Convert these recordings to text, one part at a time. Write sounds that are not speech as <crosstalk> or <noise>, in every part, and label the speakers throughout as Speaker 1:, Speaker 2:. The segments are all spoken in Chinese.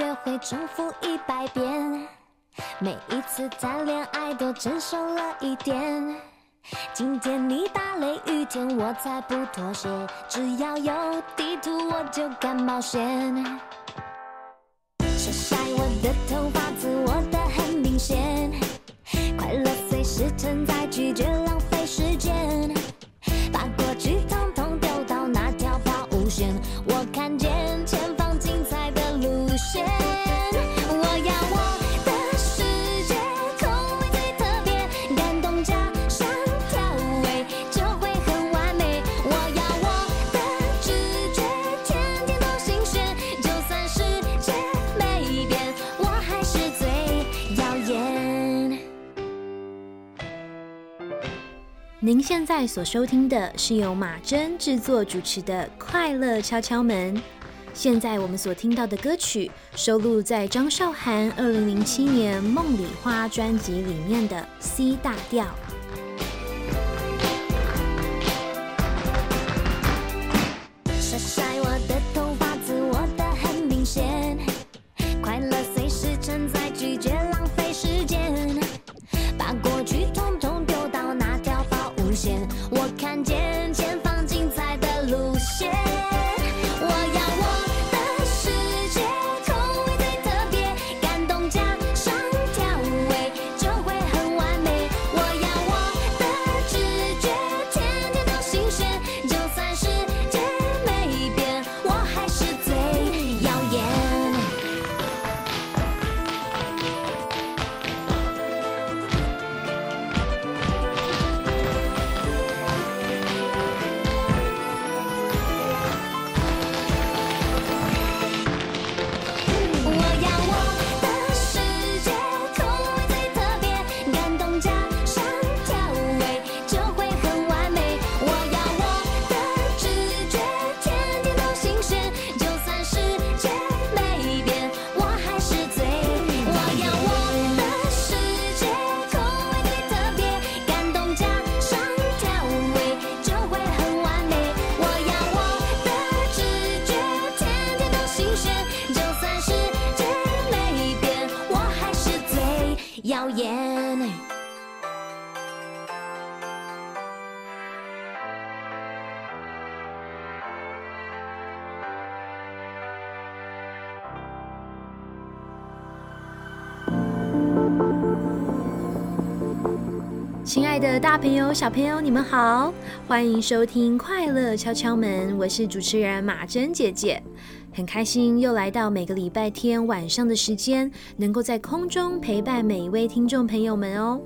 Speaker 1: 约会重复一百遍，每一次谈恋爱都成熟了一点。今天你打雷雨天，我才不妥协，只要有地图我就敢冒险。晒晒我的头发，自我的很明显，快乐随时存在，拒绝浪费
Speaker 2: 您现在所收听的是由马珍制作主持的《快乐敲敲门》。现在我们所听到的歌曲收录在张韶涵二零零七年《梦里花》专辑里面的 C 大调。亲爱的大朋友、小朋友，你们好，欢迎收听《快乐敲敲门》，我是主持人马珍姐姐。很开心又来到每个礼拜天晚上的时间，能够在空中陪伴每一位听众朋友们哦。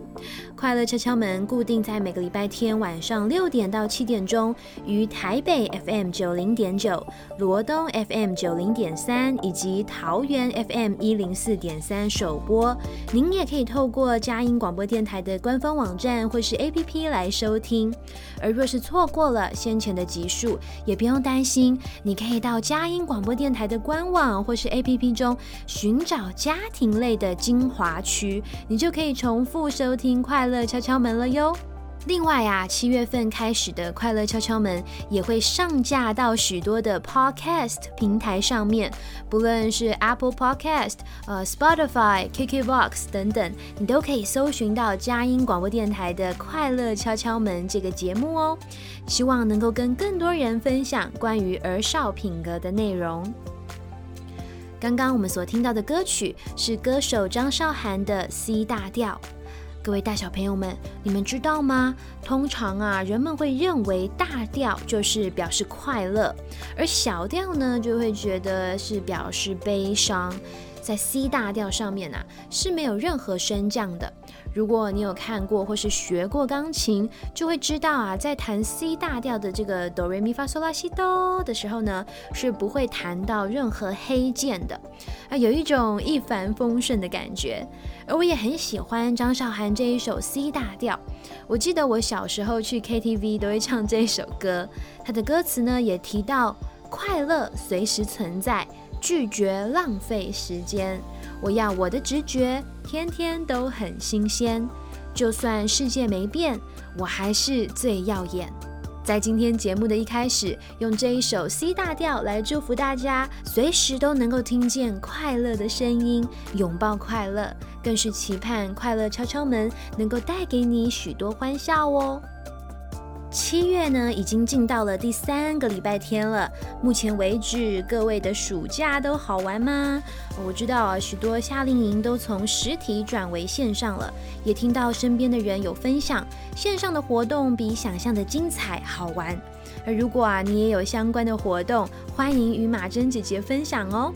Speaker 2: 快乐敲敲门固定在每个礼拜天晚上六点到七点钟，于台北 FM 九零点九、罗东 FM 九零点三以及桃园 FM 一零四点三首播。您也可以透过佳音广播电台的官方网站或是 APP 来收听。而若是错过了先前的集数，也不用担心，你可以到佳音广播电台的官网或是 APP 中寻找家庭类的精华区，你就可以重复收听《快乐敲敲门》了哟。另外啊，七月份开始的快乐敲敲门也会上架到许多的 Podcast 平台上面，不论是 Apple Podcast、呃 Spotify、KKBox 等等，你都可以搜寻到佳音广播电台的《快乐敲敲门》这个节目哦。希望能够跟更多人分享关于儿少品格的内容。刚刚我们所听到的歌曲是歌手张韶涵的《C 大调》。各位大小朋友们，你们知道吗？通常啊，人们会认为大调就是表示快乐，而小调呢，就会觉得是表示悲伤。在 C 大调上面啊，是没有任何升降的。如果你有看过或是学过钢琴，就会知道啊，在弹 C 大调的这个哆瑞咪发嗦拉西哆的时候呢，是不会弹到任何黑键的，啊，有一种一帆风顺的感觉。而我也很喜欢张韶涵这一首 C 大调，我记得我小时候去 KTV 都会唱这首歌，它的歌词呢也提到快乐随时存在，拒绝浪费时间。我要我的直觉，天天都很新鲜。就算世界没变，我还是最耀眼。在今天节目的一开始，用这一首 C 大调来祝福大家，随时都能够听见快乐的声音，拥抱快乐，更是期盼快乐敲敲门能够带给你许多欢笑哦。七月呢，已经进到了第三个礼拜天了。目前为止，各位的暑假都好玩吗？我知道啊，许多夏令营都从实体转为线上了，也听到身边的人有分享，线上的活动比想象的精彩好玩。而如果啊，你也有相关的活动，欢迎与马珍姐姐分享哦。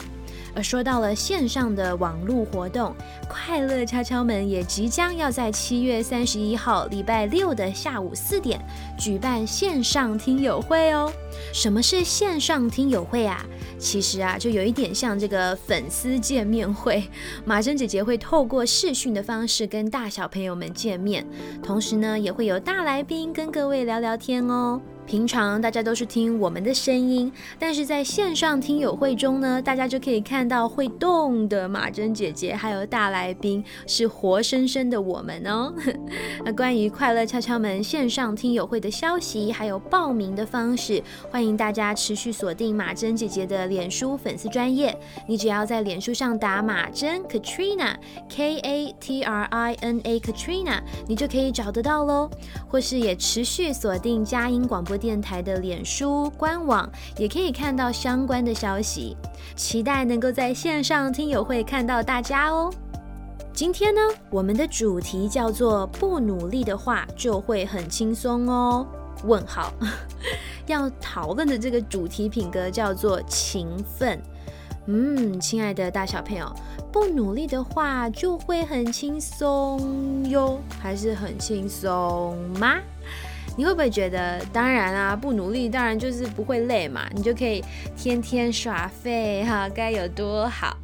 Speaker 2: 说到了线上的网络活动，快乐敲敲门也即将要在七月三十一号礼拜六的下午四点举办线上听友会哦。什么是线上听友会啊？其实啊，就有一点像这个粉丝见面会。马珍姐姐会透过视讯的方式跟大小朋友们见面，同时呢，也会有大来宾跟各位聊聊天哦。平常大家都是听我们的声音，但是在线上听友会中呢，大家就可以看到会动的马珍姐姐，还有大来宾是活生生的我们哦。那 <laughs> 关于快乐敲敲门线上听友会的消息，还有报名的方式，欢迎大家持续锁定马珍姐姐的脸书粉丝专业。你只要在脸书上打马珍 Katrina K A T R I N A Katrina，你就可以找得到喽。或是也持续锁定佳音广播。电台的脸书官网也可以看到相关的消息，期待能够在线上听友会看到大家哦。今天呢，我们的主题叫做“不努力的话就会很轻松哦”。问号，<laughs> 要讨论的这个主题品格叫做勤奋。嗯，亲爱的大小朋友，不努力的话就会很轻松哟，还是很轻松吗？你会不会觉得，当然啊，不努力当然就是不会累嘛，你就可以天天耍废哈，该有多好！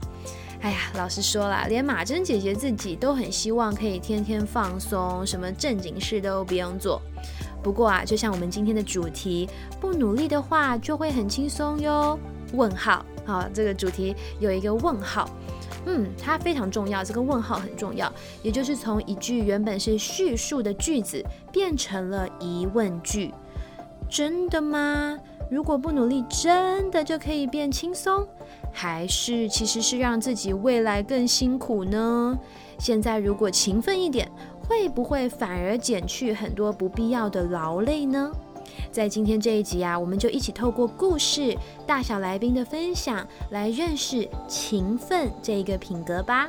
Speaker 2: 哎呀，老实说啦，连马珍姐姐自己都很希望可以天天放松，什么正经事都不用做。不过啊，就像我们今天的主题，不努力的话就会很轻松哟。问号，好，这个主题有一个问号。嗯，它非常重要，这个问号很重要，也就是从一句原本是叙述的句子变成了疑问句。真的吗？如果不努力，真的就可以变轻松？还是其实是让自己未来更辛苦呢？现在如果勤奋一点，会不会反而减去很多不必要的劳累呢？在今天这一集啊，我们就一起透过故事、大小来宾的分享，来认识勤奋这一个品格吧。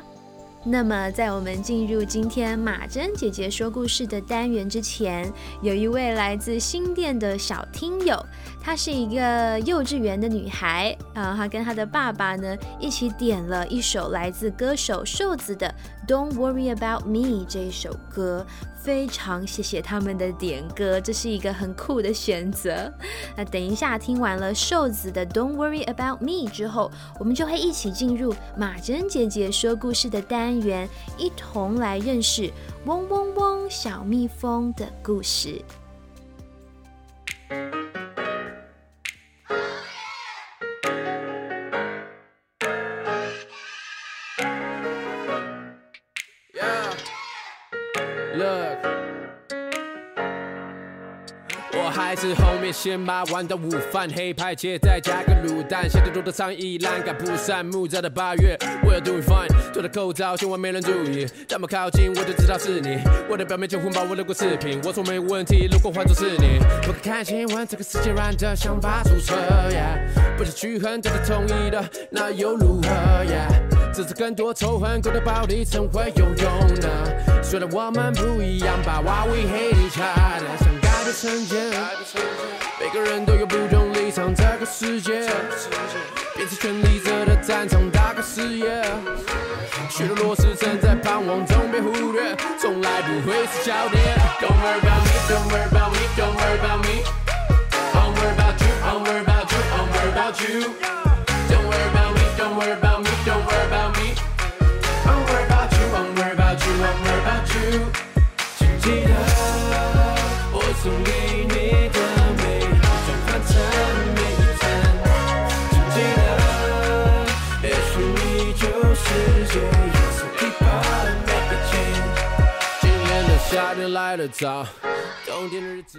Speaker 2: 那么，在我们进入今天马珍姐姐说故事的单元之前，有一位来自新店的小听友，她是一个幼稚园的女孩啊，她跟她的爸爸呢一起点了一首来自歌手瘦子的《Don't Worry About Me》这一首歌。非常谢谢他们的点歌，这是一个很酷的选择。那等一下听完了瘦子的《Don't Worry About Me》之后，我们就会一起进入马珍姐姐说故事的单元，一同来认识嗡嗡嗡小蜜蜂的故事。
Speaker 3: 我还是后面先把碗到午饭，黑派切再加个卤蛋，夏天多的苍蝇栏杆铺散，木栅的八月我要 doing fine，做的口罩千万没人注意，这么靠近我就知道是你，我的表面结婚把我录过视频，我说没问题，如果换作是你，不可看新闻，这个世界乱的像发出车，不是去恨，这是同意的，那又如何呀？只是更多仇恨，过的暴力怎会有用呢？虽然我们不一样吧，Why we hate each other？想改变成见，每个人都有不同立场，这个世界变成权力者的战场，打开视野。许多弱势正在盼望总被忽略，从来不会是焦点。Don't worry about me, don't worry about me, don't worry about me. I'm worried about you, I'm worried about you, I'm worried about you. Don't worry about me, don't worry about me, don't worry about me. I'm worried about you, I'm worried about you, I'm worried about you. 请记得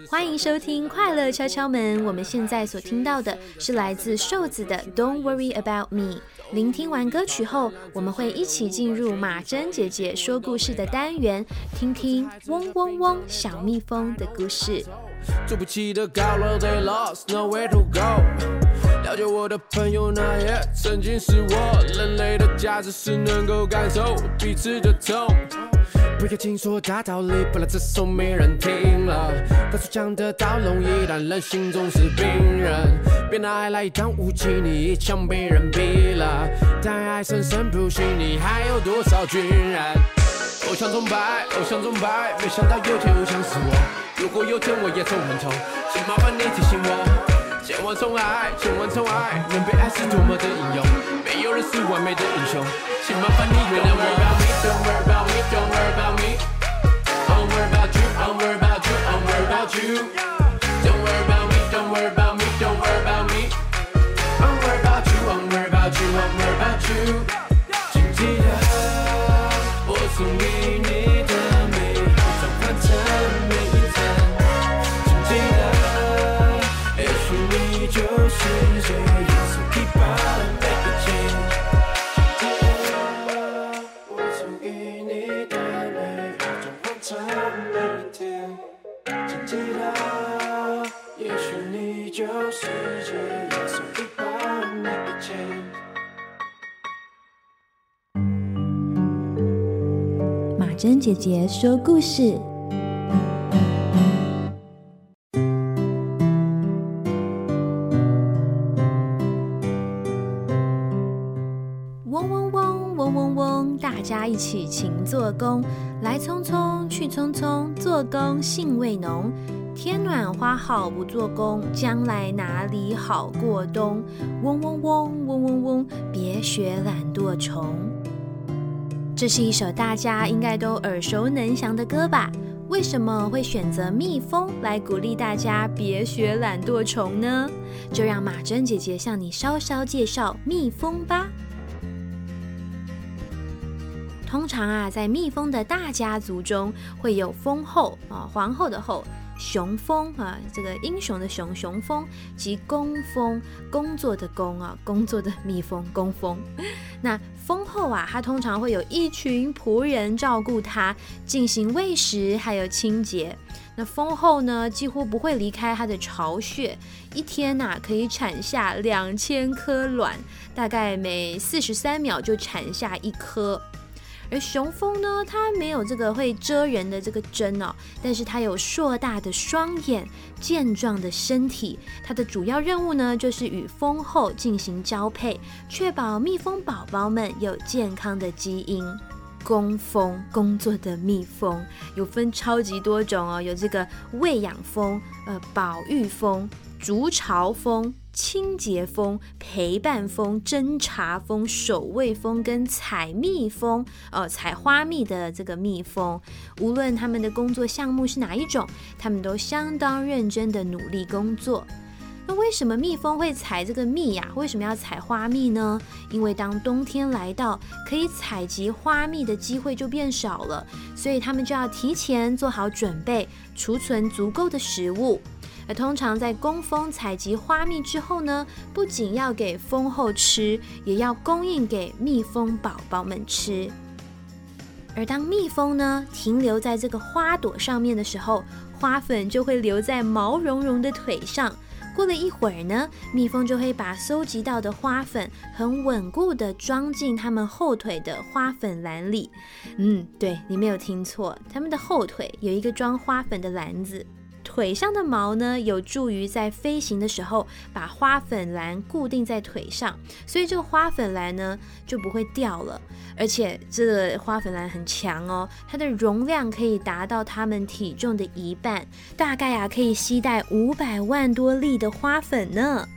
Speaker 2: 欢迎收听《快乐敲敲门》，我们现在所听到的是来自瘦子的《Don't Worry About Me》。聆听完歌曲后，我们会一起进入马珍姐姐说故事的单元，听听嗡嗡嗡小蜜蜂的故事。
Speaker 3: 住不起的高楼，They lost nowhere to go。了解我的朋友，那也曾经是我。人类的价值是能够感受彼此的痛。不要听说大道理，本来这首没人听了。当初讲的道容易，但人心总是冰冷。别拿爱来当武器，你一枪被人毙了。但爱生生不息，你还有多少军人？偶像崇拜，偶像崇拜，没想到有天偶像是我。如果有天我也走很痛，请麻烦你提醒我。千万宠爱，千万宠爱，能被爱是多么的英勇。没有人是完美的英雄，请麻烦你原谅我。You.
Speaker 4: 姐姐说故事。
Speaker 2: 嗡嗡嗡，嗡嗡嗡，大家一起勤做工，来匆匆，去匆匆，做工兴味浓。天暖花好不做工，将来哪里好过冬？嗡嗡嗡，嗡嗡嗡，别学懒惰虫。这是一首大家应该都耳熟能详的歌吧？为什么会选择蜜蜂来鼓励大家别学懒惰虫呢？就让马珍姐姐向你稍稍介绍蜜蜂吧。通常啊，在蜜蜂的大家族中，会有蜂后啊，皇后的后，雄蜂啊，这个英雄的雄，雄蜂及工蜂，工作的工啊，工作的蜜蜂，工蜂。那蜂后啊，它通常会有一群仆人照顾它，进行喂食还有清洁。那蜂后呢，几乎不会离开它的巢穴，一天呐、可以产下两千颗卵，大概每四十三秒就产下一颗。而雄蜂呢，它没有这个会蛰人的这个针哦，但是它有硕大的双眼、健壮的身体。它的主要任务呢，就是与蜂后进行交配，确保蜜蜂宝宝们有健康的基因。工蜂工作的蜜蜂有分超级多种哦，有这个喂养蜂、呃保育蜂、筑巢蜂、清洁蜂、陪伴蜂、侦查蜂、守卫蜂跟采蜜蜂，呃，采花蜜的这个蜜蜂，无论他们的工作项目是哪一种，他们都相当认真的努力工作。那为什么蜜蜂会采这个蜜呀、为什么要采花蜜呢？因为当冬天来到，可以采集花蜜的机会就变少了，所以他们就要提前做好准备，储存足够的食物。而通常在工蜂采集花蜜之后呢，不仅要给蜂后吃，也要供应给蜜蜂宝宝们吃。而当蜜蜂呢停留在这个花朵上面的时候，花粉就会留在毛茸茸的腿上。过了一会儿呢，蜜蜂就会把收集到的花粉很稳固的装进它们后腿的花粉篮里。嗯，对你没有听错，它们的后腿有一个装花粉的篮子。腿上的毛呢，有助于在飞行的时候把花粉篮固定在腿上，所以这个花粉篮呢就不会掉了。而且这个花粉篮很强哦，它的容量可以达到它们体重的一半，大概啊可以携带五百万多粒的花粉呢。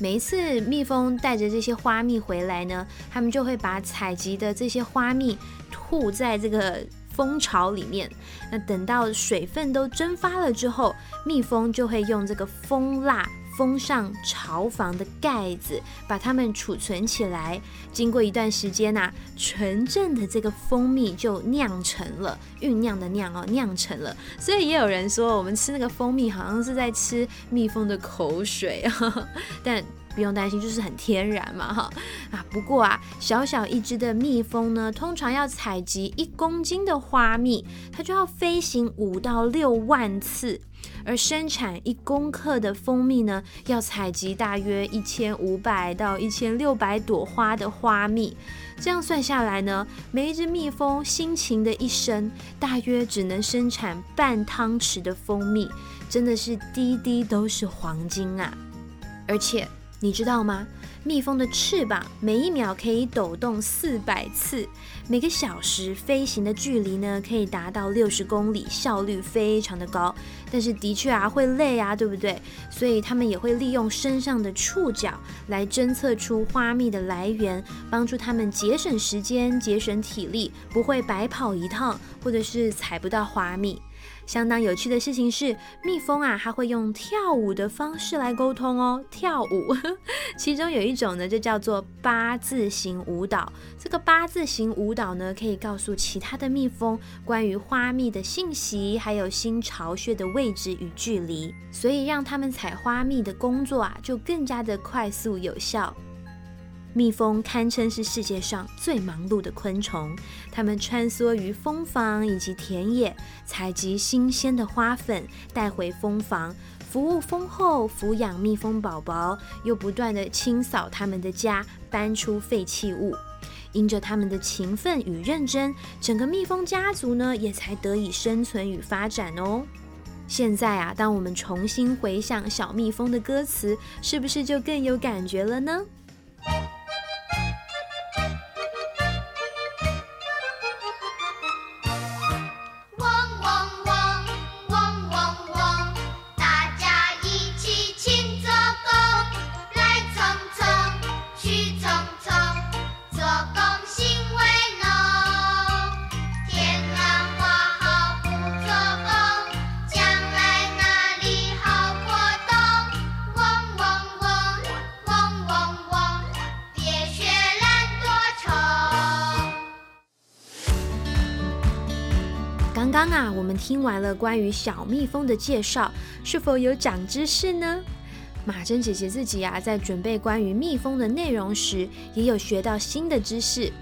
Speaker 2: 每一次蜜蜂带着这些花蜜回来呢，他们就会把采集的这些花蜜吐在这个。蜂巢里面，那等到水分都蒸发了之后，蜜蜂就会用这个蜂蜡封上巢房的盖子，把它们储存起来。经过一段时间呐，纯正的这个蜂蜜就酿成了，酝酿的酿哦，酿成了。所以也有人说，我们吃那个蜂蜜好像是在吃蜜蜂的口水，<laughs> 但。不用担心，就是很天然嘛，哈啊！不过啊，小小一只的蜜蜂呢，通常要采集一公斤的花蜜，它就要飞行五到六万次；而生产一公克的蜂蜜呢，要采集大约一千五百到一千六百朵花的花蜜。这样算下来呢，每一只蜜蜂辛勤的一生，大约只能生产半汤匙的蜂蜜，真的是滴滴都是黄金啊！而且。你知道吗？蜜蜂的翅膀每一秒可以抖动四百次，每个小时飞行的距离呢可以达到六十公里，效率非常的高。但是的确啊会累啊，对不对？所以它们也会利用身上的触角来侦测出花蜜的来源，帮助它们节省时间、节省体力，不会白跑一趟，或者是采不到花蜜。相当有趣的事情是，蜜蜂啊，它会用跳舞的方式来沟通哦。跳舞，<laughs> 其中有一种呢，就叫做八字形舞蹈。这个八字形舞蹈呢，可以告诉其他的蜜蜂关于花蜜的信息，还有新巢穴的位置与距离，所以让他们采花蜜的工作啊，就更加的快速有效。蜜蜂堪称是世界上最忙碌的昆虫，它们穿梭于蜂房以及田野，采集新鲜的花粉带回蜂房，服务蜂后，抚养蜜蜂宝宝，又不断的清扫他们的家，搬出废弃物。因着他们的勤奋与认真，整个蜜蜂家族呢也才得以生存与发展哦。现在啊，当我们重新回想小蜜蜂的歌词，是不是就更有感觉了呢？听完了关于小蜜蜂的介绍，是否有长知识呢？马珍姐姐自己啊，在准备关于蜜蜂的内容时，也有学到新的知识，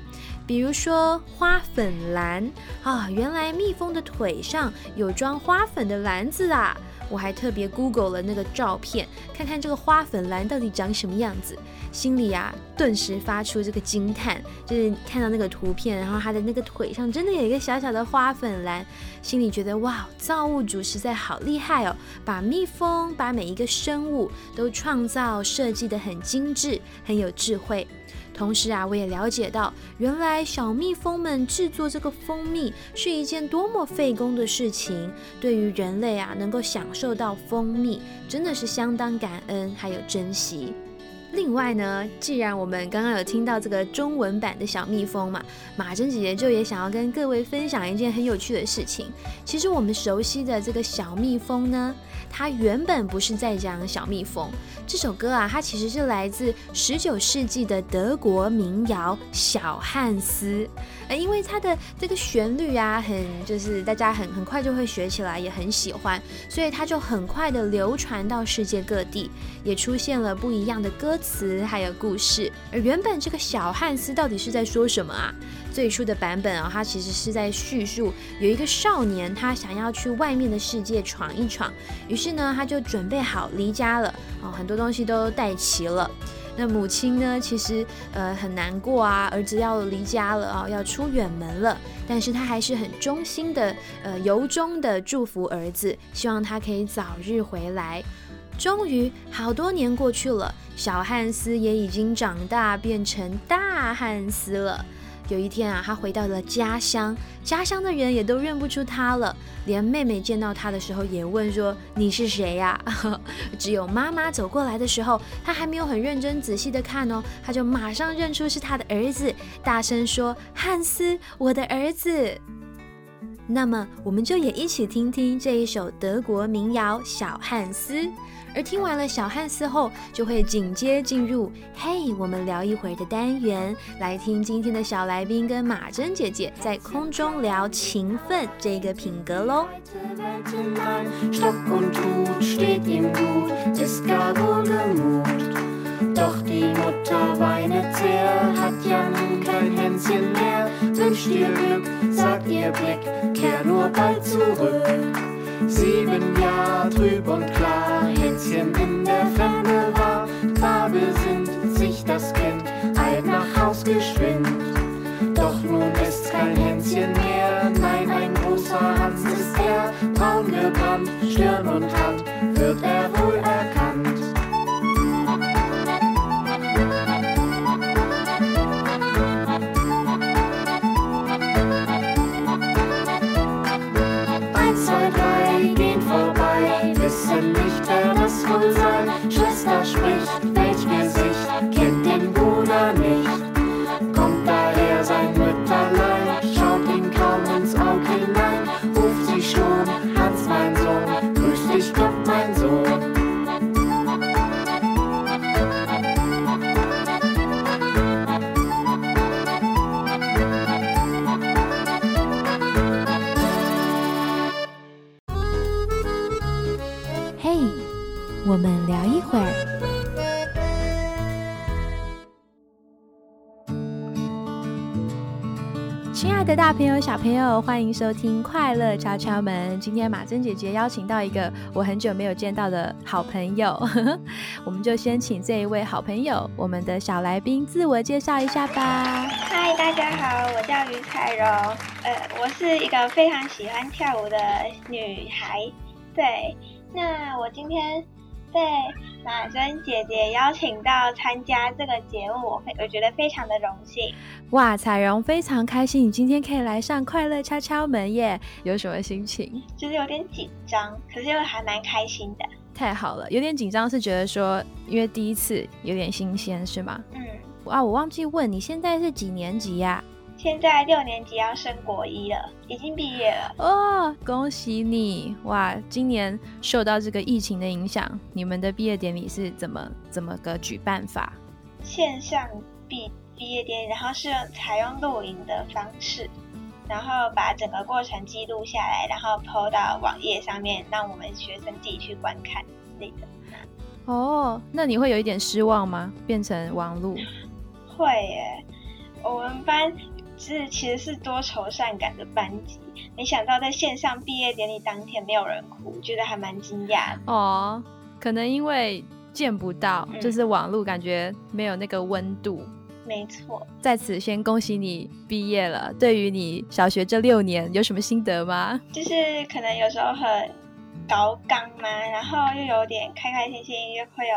Speaker 2: 比如说花粉篮啊，原来蜜蜂的腿上有装花粉的篮子啊。我还特别 Google 了那个照片，看看这个花粉蓝到底长什么样子，心里啊顿时发出这个惊叹，就是看到那个图片，然后它的那个腿上真的有一个小小的花粉蓝，心里觉得哇，造物主实在好厉害哦，把蜜蜂，把每一个生物都创造设计的很精致，很有智慧。同时啊，我也了解到，原来小蜜蜂们制作这个蜂蜜是一件多么费工的事情。对于人类啊，能够享受到蜂蜜，真的是相当感恩还有珍惜。另外呢，既然我们刚刚有听到这个中文版的小蜜蜂嘛，马珍姐姐就也想要跟各位分享一件很有趣的事情。其实我们熟悉的这个小蜜蜂呢，它原本不是在讲小蜜蜂。这首歌啊，它其实是来自十九世纪的德国民谣《小汉斯》。呃，因为它的这个旋律啊，很就是大家很很快就会学起来，也很喜欢，所以它就很快的流传到世界各地，也出现了不一样的歌词还有故事。而原本这个小汉斯到底是在说什么啊？最初的版本啊，他其实是在叙述有一个少年，他想要去外面的世界闯一闯，于是呢，他就准备好离家了，哦，很多东西都带齐了。那母亲呢，其实呃很难过啊，儿子要离家了啊，要出远门了，但是他还是很衷心的，呃，由衷的祝福儿子，希望他可以早日回来。终于，好多年过去了，小汉斯也已经长大，变成大汉斯了。有一天啊，他回到了家乡，家乡的人也都认不出他了，连妹妹见到他的时候也问说：“你是谁呀？”只有妈妈走过来的时候，他还没有很认真仔细的看哦，他就马上认出是他的儿子，大声说：“汉斯，我的儿子。”那么，我们就也一起听听这一首德国民谣《小汉斯》。而听完了小汉斯后，就会紧接进入“嘿，我们聊一会儿”的单元，来听今天的小来宾跟马珍姐姐在空中聊勤奋这个品格喽。
Speaker 5: weite Welt hinein. Stock und Hut steht ihm gut, ist gar wohlgemut. Doch die Mutter weinet sehr, hat ja nun kein Hänschen mehr. Wünscht ihr Glück, sagt ihr Blick, kehr nur bald zurück. Sieben Jahre trüb und klar, Hänschen in der Ferne war. Da besinnt sich das Kind, eilt nach Haus geschwind. Doch nun ist kein Hänschen mehr, nein, ein großer Hans ist er, braun gebrannt, Stirn und Hand, wird er wohl unsere Schwester spricht.
Speaker 2: 小朋友，欢迎收听《快乐敲敲门》。今天马珍姐姐邀请到一个我很久没有见到的好朋友，<laughs> 我们就先请这一位好朋友，我们的小来宾自我介绍一下吧。
Speaker 6: 嗨，大家好，我叫于彩柔，呃，我是一个非常喜欢跳舞的女孩。对，那我今天被马珍姐姐邀请到参加这个节目，我非我觉得非常的荣幸。
Speaker 2: 哇，彩荣非常开心，你今天可以来上《快乐敲敲门》耶，有什么心情？
Speaker 6: 就是有点紧张，可是又还蛮开心的。
Speaker 2: 太好了，有点紧张是觉得说，因为第一次有点新鲜是吗？
Speaker 6: 嗯，
Speaker 2: 啊，我忘记问你现在是几年级呀、
Speaker 6: 现在六年级要升国一了，已经毕业了。
Speaker 2: 哦，恭喜你！哇，今年受到这个疫情的影响，你们的毕业典礼是怎么怎么个举办法？
Speaker 6: 线上毕毕业典礼，然后是用采用录影的方式，然后把整个过程记录下来，然后 PO 到网页上面，让我们学生自己去观看之类的。
Speaker 2: 哦，那你会有一点失望吗？变成网路？
Speaker 6: 会耶，我们班是其实是多愁善感的班级，没想到在线上毕业典礼当天没有人哭，觉得还蛮惊讶的。
Speaker 2: 哦，可能因为见不到，
Speaker 6: 嗯
Speaker 2: 就是网络感觉没有那个温度。
Speaker 6: 没错，
Speaker 2: 在此先恭喜你毕业了。对于你小学这六年有什么心得吗？
Speaker 6: 就是可能有时候很高刚嘛，然后又有点开开心心，又会有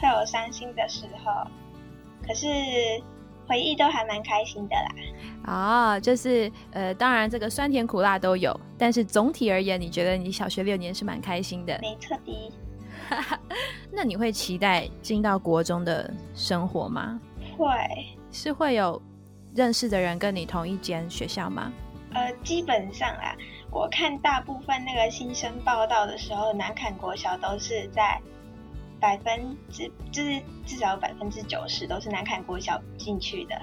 Speaker 6: 会有伤心的时候，可是回忆都还蛮开心的啦。
Speaker 2: 哦、就是呃，当然这个酸甜苦辣都有，但是总体而言，你觉得你小学六年是蛮开心的。
Speaker 6: 没错的，<laughs>
Speaker 7: 那你会期待进到国中的生活吗？
Speaker 6: 会，
Speaker 7: 是会有认识的人跟你同一间学校吗？
Speaker 6: 呃，基本上啦，我看大部分那个新生报道的时候，南坎国小都是在百分之，就是至少有百分之九十都是南坎国小进去的。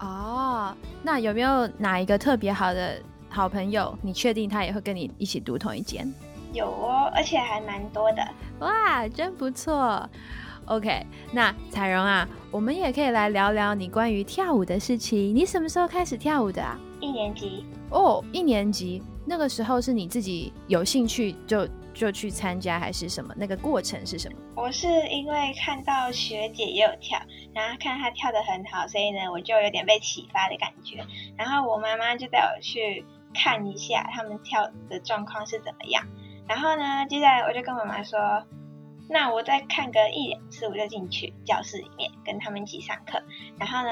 Speaker 7: 哦，那有没有哪一个特别好的好朋友？你确定他也会跟你一起读同一间？
Speaker 6: 有哦，而且还蛮多的。
Speaker 7: 哇，真不错。OK，那彩荣啊，我们也可以来聊聊你关于跳舞的事情。你什么时候开始跳舞的啊？
Speaker 6: 一年级
Speaker 7: 哦，一年级那个时候是你自己有兴趣就就去参加，还是什么？那个过程是什么？
Speaker 6: 我是因为看到学姐也有跳，然后看她跳得很好，所以呢，我就有点被启发的感觉。然后我妈妈就带我去看一下他们跳的状况是怎么样。然后呢，接下来我就跟妈妈说，那我再看个一两次，我就进去教室里面跟他们一起上课。然后呢，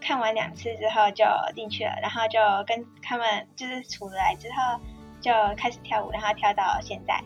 Speaker 6: 看完两次之后就进去了，然后就跟他们就是出来之后就开始跳舞，然后跳到现在。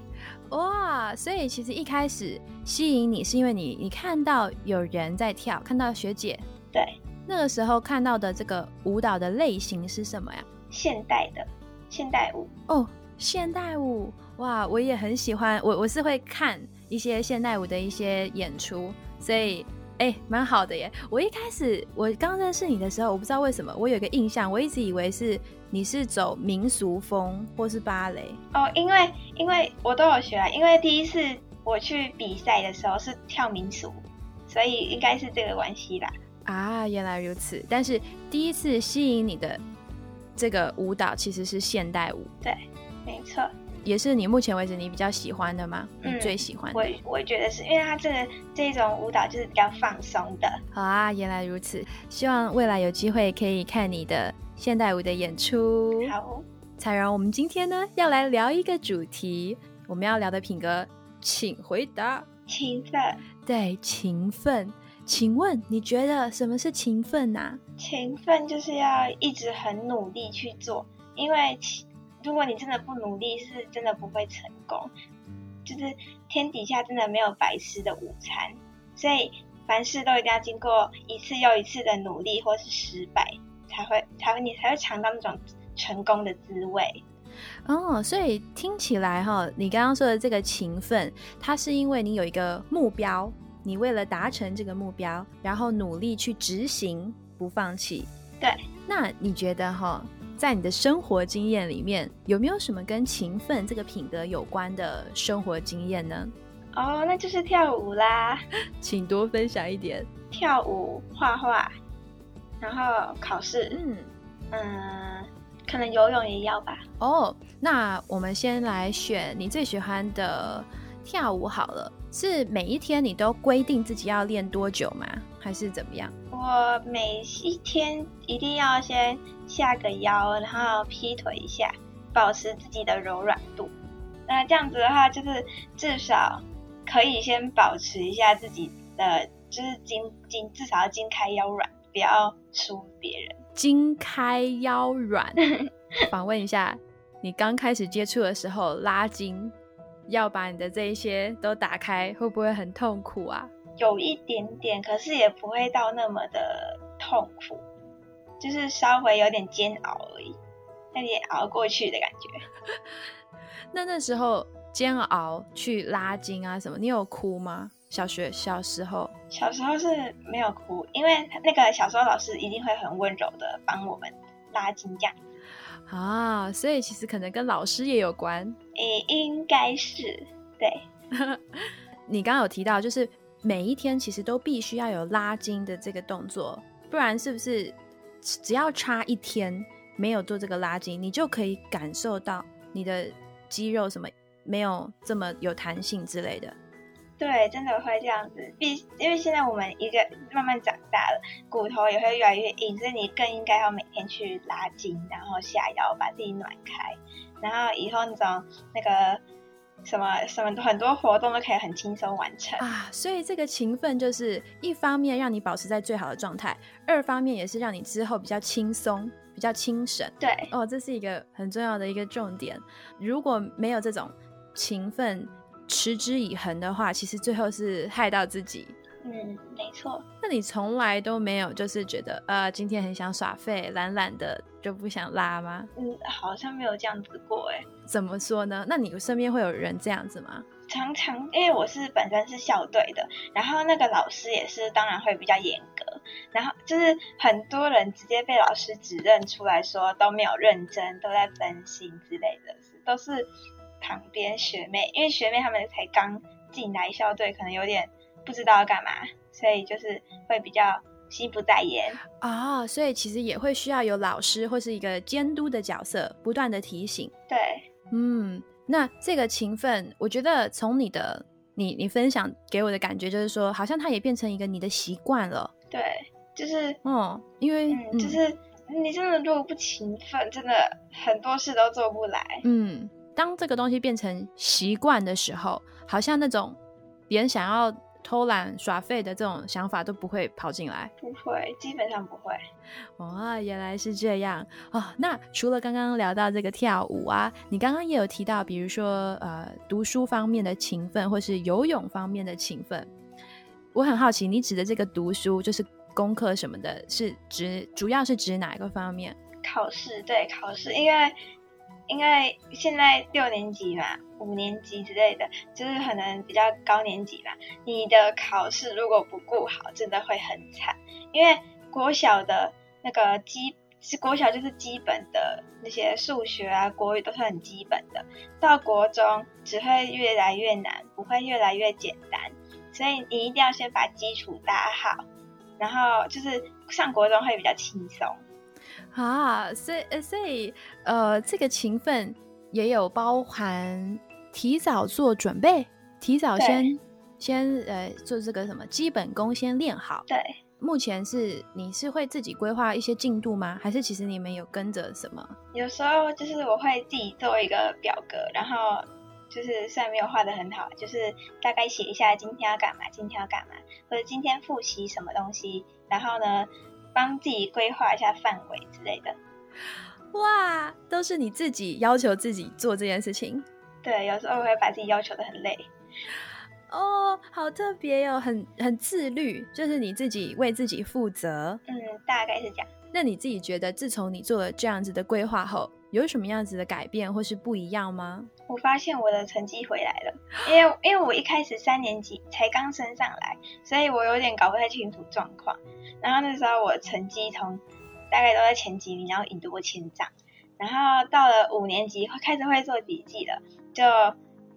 Speaker 7: 哇，所以其实一开始吸引你是因为你你看到有人在跳，看到学姐，
Speaker 6: 对，
Speaker 7: 那个时候看到的这个舞蹈的类型是什么呀？
Speaker 6: 现代的现代舞。
Speaker 7: 哦，现代舞，哇，我也很喜欢，我我是会看一些现代舞的一些演出，所以哎，蛮好的耶。我一开始我刚认识你的时候，我不知道为什么，我有一个印象，我一直以为是你是走民俗风或是芭蕾
Speaker 6: 哦，因为因为我都有学啊，因为第一次我去比赛的时候是跳民俗，所以应该是这个关系啦。
Speaker 7: 啊，原来如此。但是第一次吸引你的这个舞蹈其实是现代舞，
Speaker 6: 对，没错，
Speaker 7: 也是你目前为止你比较喜欢的吗？
Speaker 6: 嗯
Speaker 7: 你最喜欢的？
Speaker 6: 我我觉得是因为它这个这种舞蹈就是比较放松的。
Speaker 7: 好啊，原来如此。希望未来有机会可以看你的现代舞的演出。
Speaker 6: 好，
Speaker 7: 彩荣，我们今天呢要来聊一个主题，我们要聊的品格，请回答。
Speaker 6: 勤奋，
Speaker 7: 对，勤奋。请问你觉得什么是勤奋啊呐、
Speaker 6: 勤奋就是要一直很努力去做，因为其如果你真的不努力，是真的不会成功。就是天底下真的没有白吃的午餐，所以凡事都一定要经过一次又一次的努力或是失败，才会才会你才会尝到那种成功的滋味。
Speaker 7: 哦，所以听起来哈，你刚刚说的这个勤奋，它是因为你有一个目标，你为了达成这个目标，然后努力去执行，不放弃。
Speaker 6: 对，
Speaker 7: 那你觉得哈，在你的生活经验里面，有没有什么跟勤奋这个品德有关的生活经验呢？
Speaker 6: 哦，那就是跳舞啦，<laughs>
Speaker 7: 请多分享一点。
Speaker 6: 跳舞、画画，然后考试，
Speaker 7: 嗯，
Speaker 6: 嗯，可能游泳也要吧。
Speaker 7: 哦，那我们先来选你最喜欢的跳舞好了。是每一天你都规定自己要练多久吗？还是怎么样？
Speaker 6: 我每一天一定要先下个腰，然后劈腿一下，保持自己的柔软度。那这样子的话，就是至少可以先保持一下自己的，就是筋筋至少要筋开腰软，不要输别人。
Speaker 7: 筋开腰软。访问一下，你刚开始接触的时候拉筋，要把你的这一些都打开，会不会很痛苦啊？
Speaker 6: 有一点点，可是也不会到那么的痛苦，就是稍微有点煎熬而已，那也熬过去的感觉。<laughs>
Speaker 7: 那那时候煎熬去拉筋啊什么，你有哭吗？小学小时候
Speaker 6: 小时候是没有哭，因为那个小时候老师一定会很温柔的帮我们拉筋这样。
Speaker 7: 啊，所以其实可能跟老师也有关。
Speaker 6: 诶，应该是对，<laughs>
Speaker 7: 你刚刚有提到，就是每一天其实都必须要有拉筋的这个动作，不然是不是只要差一天没有做这个拉筋，你就可以感受到你的肌肉什么没有这么有弹性之类的。
Speaker 6: 对，真的会这样子。毕因为现在我们一个慢慢长大了，骨头也会越来越硬，所以你更应该要每天去拉筋，然后下腰把自己暖开，然后以后那种那个什么什么很多活动都可以很轻松完成。
Speaker 7: 啊，所以这个勤奋就是一方面让你保持在最好的状态，二方面也是让你之后比较轻松、比较轻省。
Speaker 6: 对，
Speaker 7: 哦，这是一个很重要的一个重点。如果没有这种勤奋，持之以恒的话，其实最后是害到自己。
Speaker 6: 嗯，没错。
Speaker 7: 那你从来都没有就是觉得呃，今天很想耍废，懒懒的就不想拉吗？
Speaker 6: 嗯，好像没有这样子过哎。
Speaker 7: 怎么说呢？那你身边会有人这样子吗？
Speaker 6: 常常因为我是本身是校队的，然后那个老师也是，当然会比较严格。然后就是很多人直接被老师指认出来说都没有认真，都在分心之类的，都是旁边学妹，因为学妹他们才刚进来校队，可能有点。不知道要干嘛，所以就是会比较心不在焉
Speaker 7: 啊。所以其实也会需要有老师或是一个监督的角色，不断的提醒。
Speaker 6: 对，
Speaker 7: 嗯，那这个勤奋，我觉得从你的你你分享给我的感觉，就是说，好像它也变成一个你的习惯了。
Speaker 6: 对，就是
Speaker 7: 嗯，因为
Speaker 6: 就是你真的如果不勤奋，真的很多事都做不来。
Speaker 7: 嗯，当这个东西变成习惯的时候，好像那种连想要。偷懒耍废的这种想法都不会跑进来，
Speaker 6: 不会，基本上不会。
Speaker 7: 哇，原来是这样哦。那除了刚刚聊到这个跳舞啊，你刚刚也有提到，比如说呃，读书方面的勤奋，或是游泳方面的勤奋。我很好奇，你指的这个读书，就是功课什么的，是指主要是指哪一个方面？
Speaker 6: 考试，对，考试，因为。因为现在六年级嘛，五年级之类的，就是可能比较高年级嘛。你的考试如果不顾好，真的会很惨。因为国小的那个基，是国小就是基本的那些数学啊、国语都是很基本的，到国中只会越来越难，不会越来越简单。所以你一定要先把基础打好，然后就是上国中会比较轻松。
Speaker 7: 啊，所以呃，所以呃，这个勤奋也有包含提早做准备，提早先先呃做这个什么基本功先练好。
Speaker 6: 对，
Speaker 7: 目前是你是会自己规划一些进度吗？还是其实你们有跟着什么？
Speaker 6: 有时候就是我会自己做一个表格，然后就是虽然没有画的很好，就是大概写一下今天要干嘛，今天要干嘛，或者今天复习什么东西，然后呢。帮自己规划一下范围之类的，
Speaker 7: 哇，都是你自己要求自己做这件事情。
Speaker 6: 对，有时候会把自己要求的很累。
Speaker 7: 哦，好特别哟，很很自律，就是你自己为自己负责。
Speaker 6: 嗯，大概是这样。
Speaker 7: 那你自己觉得，自从你做了这样子的规划后，有什么样子的改变或是不一样吗？
Speaker 6: 我发现我的成绩回来了，因为因为我一开始三年级才刚升上来，所以我有点搞不太清楚状况。然后那时候我成绩从大概都在前几名，然后引得过千丈。然后到了五年级开始会做笔记了，就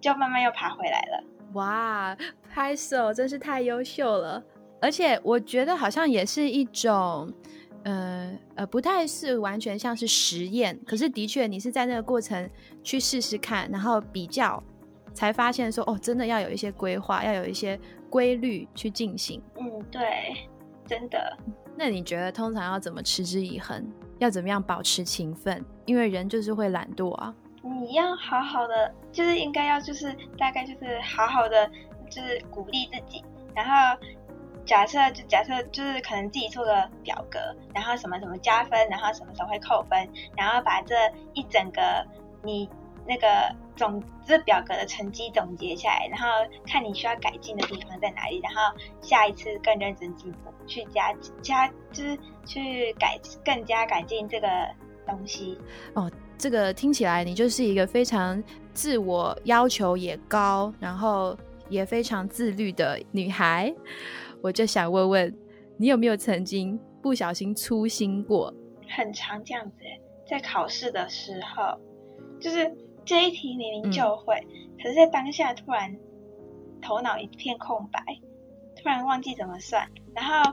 Speaker 6: 就慢慢又爬回来了。
Speaker 7: 哇，拍手，真是太优秀了！而且我觉得好像也是一种，呃呃，不太是完全像是实验，可是的确你是在那个过程去试试看，然后比较，才发现说哦，真的要有一些规划，要有一些规律去进行。
Speaker 6: 嗯，对。真的？
Speaker 7: 那你觉得通常要怎么持之以恒？要怎么样保持勤奋？因为人就是会懒惰啊。
Speaker 6: 你要好好的，就是应该要就是大概就是好好的，就是鼓励自己。然后假设就假设就是可能自己做个表格，然后什么什么加分，然后什么时候会扣分，然后把这一整个你。那个总这表格的成绩总结下来，然后看你需要改进的地方在哪里，然后下一次更认真进步，去加加就是去改更加改进这个东西。
Speaker 7: 哦，这个听起来你就是一个非常自我要求也高，然后也非常自律的女孩。我就想问问你有没有曾经不小心粗心过？
Speaker 6: 很常这样子，在考试的时候，就是。这一题明明就会，可是在当下突然头脑一片空白，突然忘记怎么算，然后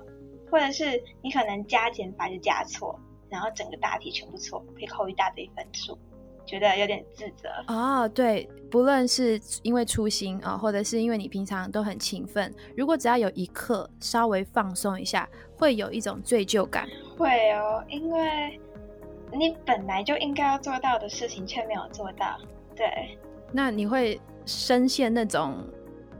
Speaker 6: 或者是你可能加减法就加错，然后整个大题全部错，可以扣一大堆分数，觉得有点自责。
Speaker 7: 哦，对，不论是因为粗心啊，或者是因为你平常都很勤奋，如果只要有一刻稍微放松一下，会有一种罪疚感。
Speaker 6: 会哦，因为。你本来就应该要做到的事情却没有做到，对。
Speaker 7: 那你会深陷那种，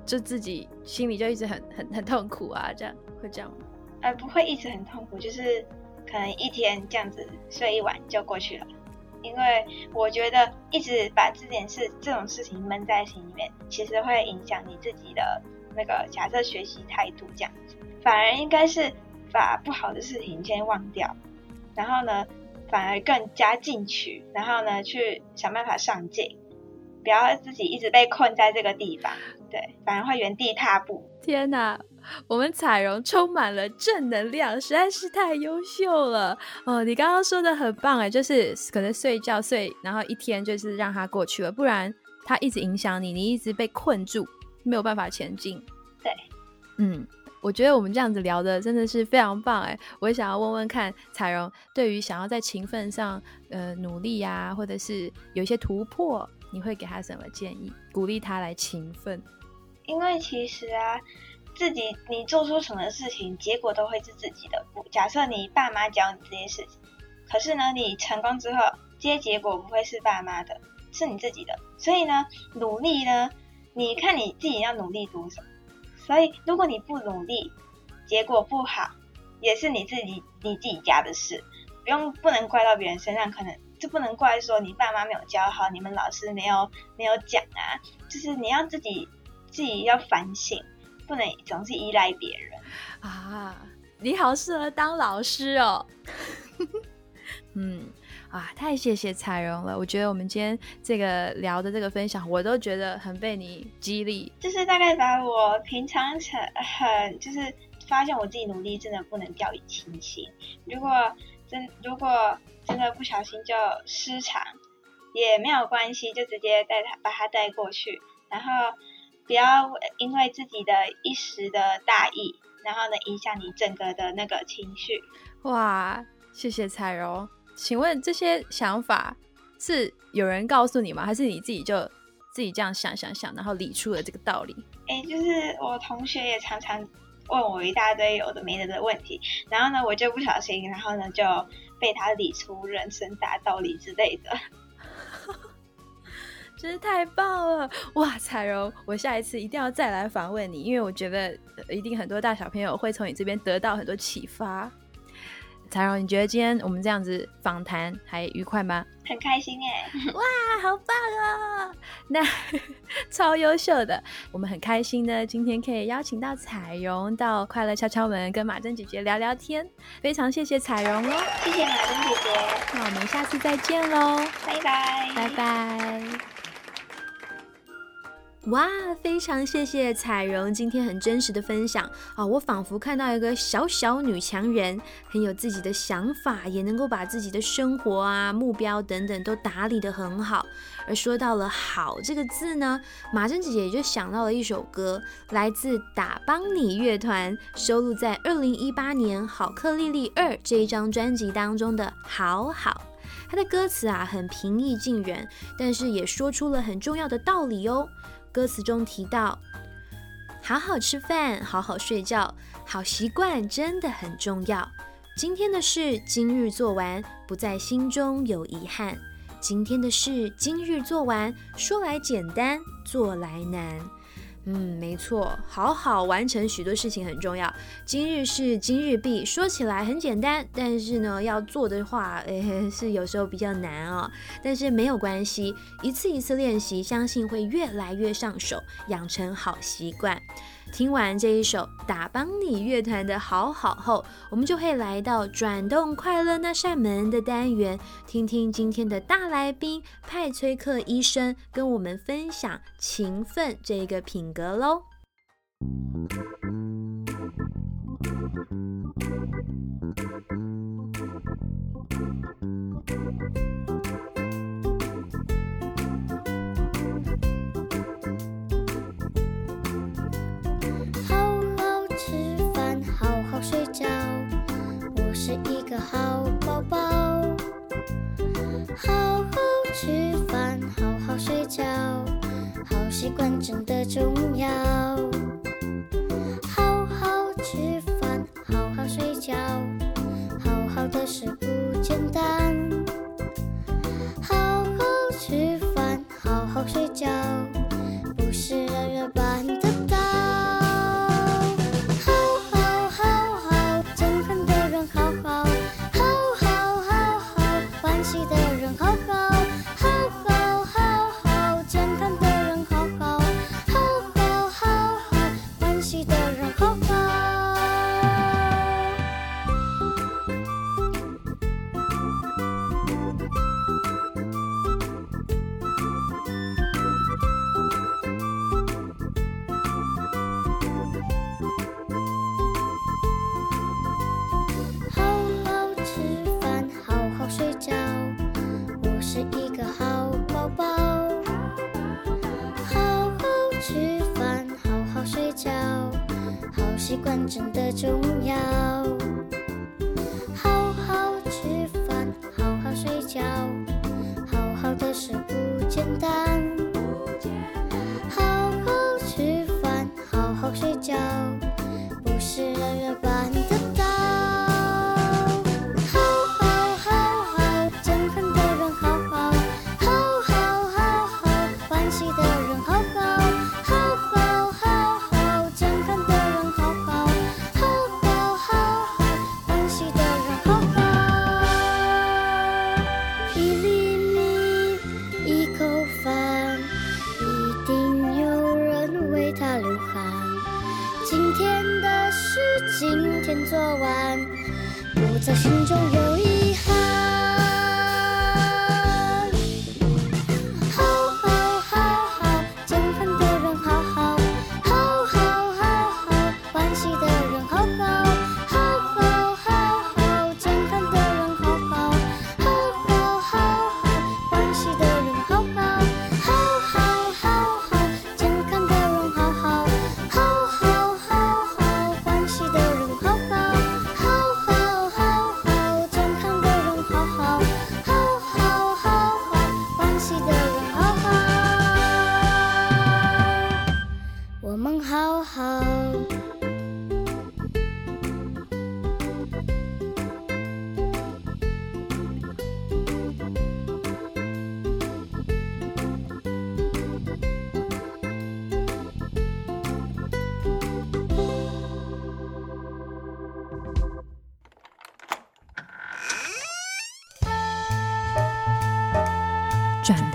Speaker 7: 就自己心里就一直很很很痛苦啊，这样会这样吗？
Speaker 6: 呃，不会一直很痛苦，就是可能一天这样子睡一晚就过去了，因为我觉得一直把这件事这种事情闷在心里面，其实会影响你自己的那个假设学习态度这样子。反而应该是把不好的事情先忘掉，然后呢，反而更加进取，然后呢，去想办法上进，不要自己一直被困在这个地方，对，反而会原地踏步。
Speaker 2: 天哪，我们彩荣充满了正能量，实在是太优秀了哦！你刚刚说的很棒哎，就是可能睡觉睡，然后一天就是让它过去了，不然它一直影响你，你一直被困住，没有办法前进。
Speaker 6: 对，
Speaker 2: 嗯。我觉得我们这样子聊的真的是非常棒哎！我想要问问看彩荣，对于想要在勤奋上呃努力呀，或者是有一些突破，你会给他什么建议？鼓励他来勤奋？
Speaker 6: 因为其实啊，自己你做出什么事情，结果都会是自己的。假设你爸妈教你这些事情，可是呢，你成功之后，这些结果不会是爸妈的，是你自己的。所以呢，努力呢，你看你自己要努力多少。所以，如果你不努力，结果不好，也是你自己你自己家的事，不用不能怪到别人身上，可能就不能怪说你爸妈没有教好，你们老师没有没有讲啊，就是你要自己自己要反省，不能总是依赖别人
Speaker 2: 啊。你好，适合当老师哦。<laughs> 嗯。啊，太谢谢彩荣了！我觉得我们今天这个聊的这个分享，我都觉得很被你激励。
Speaker 6: 就是大概把我平常很很就是发现我自己努力真的不能掉以轻心。如果真如果真的不小心就失常，也没有关系，就直接带他把他带过去，然后不要因为自己的一时的大意，然后呢影响你整个的那个情绪。
Speaker 2: 哇，谢谢彩荣。请问这些想法是有人告诉你吗？还是你自己就自己这样想想想，然后理出了这个道理？
Speaker 6: 哎，就是我同学也常常问我一大堆有的没的的问题，然后呢，我就不小心，然后呢就被他理出人生大道理之类的，<laughs>
Speaker 2: 真是太棒了！哇，彩荣，我下一次一定要再来访问你，因为我觉得一定很多大小朋友会从你这边得到很多启发。彩荣，你觉得今天我们这样子访谈还愉快吗？
Speaker 6: 很开心哎！
Speaker 2: 哇，好棒哦！那 <laughs> 超优秀的，我们很开心呢。今天可以邀请到彩荣到快乐敲敲门，跟马珍姐姐聊聊天。非常谢谢彩荣哦，
Speaker 6: 谢谢马珍姐姐。
Speaker 2: 那我们下次再见喽，
Speaker 6: 拜拜，
Speaker 2: 拜拜。哇，非常谢谢彩荣今天很真实的分享啊！我仿佛看到一个小小女强人，很有自己的想法，也能够把自己的生活啊、目标等等都打理得很好。而说到了“好”这个字呢，马珍姐姐也就想到了一首歌，来自打邦尼乐团，收录在二零一八年《好克丽丽二》这一张专辑当中的《好好》。它的歌词啊很平易近人，但是也说出了很重要的道理哦。歌词中提到：“好好吃饭，好好睡觉，好习惯真的很重要。今天的事今日做完，不在心中有遗憾。今天的事今日做完，说来简单，做来难。”嗯，没错，好好完成许多事情很重要。今日事今日毕，说起来很简单，但是呢，要做的话，诶，<laughs> 是有时候比较难哦。但是没有关系，一次一次练习，相信会越来越上手，养成好习惯。听完这一首打邦你乐团的好好后，我们就会来到转动快乐那扇门的单元，听听今天的大来宾派崔克医生跟我们分享勤奋这个品格喽。
Speaker 8: 睡觉，我是一个好宝宝。好好吃饭，好好睡觉，好习惯真的重要。好好吃饭，好好睡觉，好好的事不简单。好好吃饭，好好睡觉，不是让人般的。